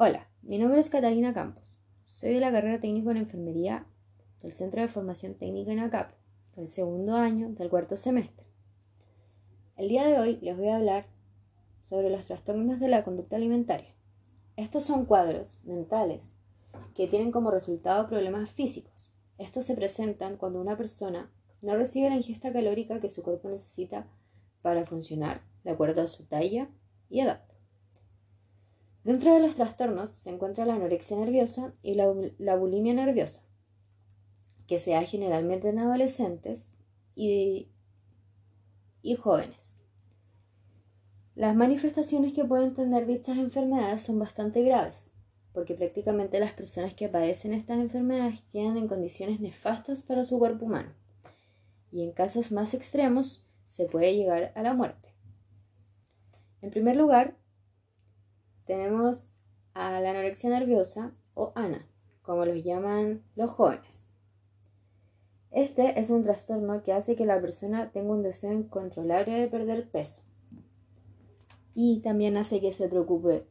Hola, mi nombre es Catalina Campos. Soy de la carrera técnico en enfermería del Centro de Formación Técnica en ACAP, del segundo año del cuarto semestre. El día de hoy les voy a hablar sobre los trastornos de la conducta alimentaria. Estos son cuadros mentales que tienen como resultado problemas físicos. Estos se presentan cuando una persona no recibe la ingesta calórica que su cuerpo necesita para funcionar de acuerdo a su talla y edad. Dentro de los trastornos se encuentra la anorexia nerviosa y la, bulimia nerviosa, que se da generalmente en adolescentes y, y jóvenes. Las manifestaciones que pueden tener dichas enfermedades son bastante graves, porque prácticamente las personas que padecen estas enfermedades quedan en condiciones nefastas para su cuerpo humano, y en casos más extremos se puede llegar a la muerte. En primer lugar, tenemos a la anorexia nerviosa o ANA, como los llaman los jóvenes. Este es un trastorno que hace que la persona tenga un deseo incontrolable de perder peso y también hace que se preocupe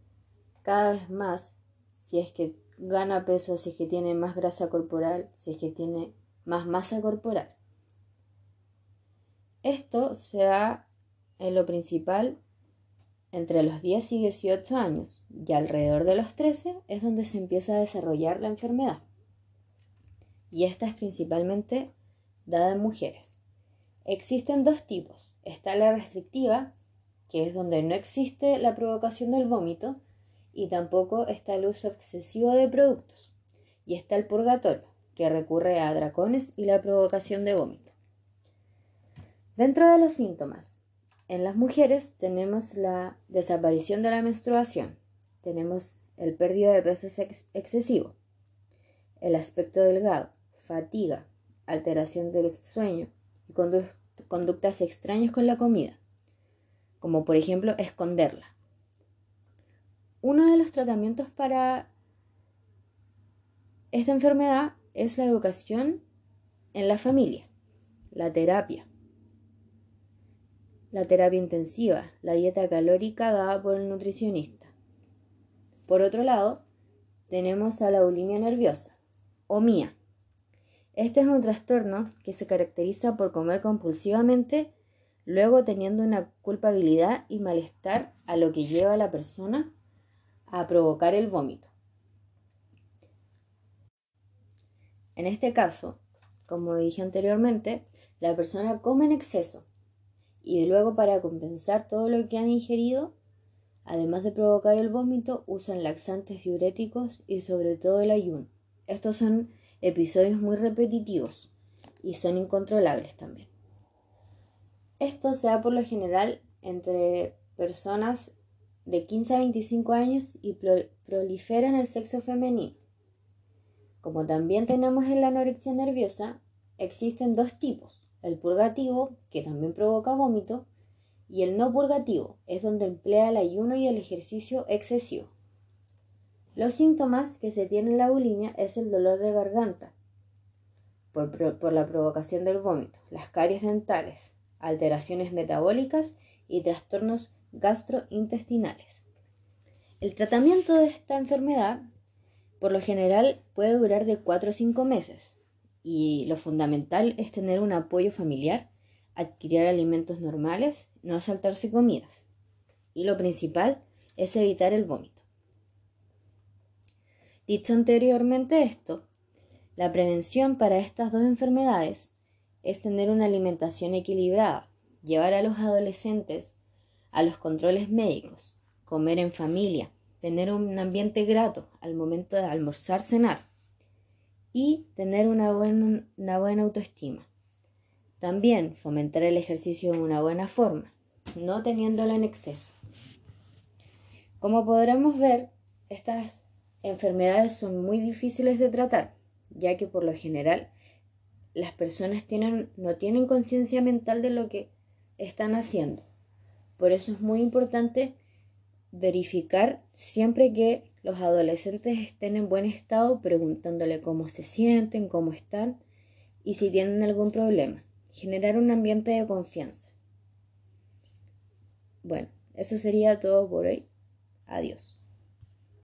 cada vez más si es que gana peso, si es que tiene más grasa corporal, si es que tiene más masa corporal. Esto se da en lo principal entre los 10 y 18 años y alrededor de los 13 es donde se empieza a desarrollar la enfermedad. Y esta es principalmente dada en mujeres. Existen dos tipos. Está la restrictiva, que es donde no existe la provocación del vómito, y tampoco está el uso excesivo de productos. Y está el purgatorio, que recurre a dracones y la provocación de vómito. Dentro de los síntomas en las mujeres tenemos la desaparición de la menstruación, tenemos el pérdida de peso excesivo, el aspecto delgado, fatiga, alteración del sueño y conductas extrañas con la comida, como por ejemplo esconderla. Uno de los tratamientos para esta enfermedad es la educación en la familia, la terapia, la terapia intensiva, la dieta calórica dada por el nutricionista. Por otro lado, tenemos a la bulimia nerviosa, o MIA. Este es un trastorno que se caracteriza por comer compulsivamente, luego teniendo una culpabilidad y malestar a lo que lleva a la persona a provocar el vómito. En este caso, como dije anteriormente, la persona come en exceso, y luego para compensar todo lo que han ingerido, además de provocar el vómito, usan laxantes diuréticos y sobre todo el ayuno. Estos son episodios muy repetitivos y son incontrolables también. Esto se da por lo general entre personas de 15 a 25 años y prolifera en el sexo femenino. Como también tenemos en la anorexia nerviosa, existen dos tipos, el purgativo, que también provoca vómito, y el no purgativo, es donde emplea el ayuno y el ejercicio excesivo. Los síntomas que se tiene en la bulimia es el dolor de garganta, por, por la provocación del vómito, las caries dentales, alteraciones metabólicas y trastornos gastrointestinales. El tratamiento de esta enfermedad, por lo general, puede durar de 4 o 5 meses, y lo fundamental es tener un apoyo familiar, adquirir alimentos normales, no saltarse comidas. Y lo principal es evitar el vómito. Dicho anteriormente esto, la prevención para estas dos enfermedades es tener una alimentación equilibrada, llevar a los adolescentes a los controles médicos, comer en familia, tener un ambiente grato al momento de almorzar, cenar, y tener una buena, una buena autoestima. También fomentar el ejercicio de una buena forma, no teniéndolo en exceso. Como podremos ver, estas enfermedades son muy difíciles de tratar, ya que por lo general las personas tienen, no tienen conciencia mental de lo que están haciendo. Por eso es muy importante verificar siempre que los adolescentes estén en buen estado preguntándole cómo se sienten, cómo están y si tienen algún problema. Generar un ambiente de confianza. Bueno, eso sería todo por hoy. Adiós.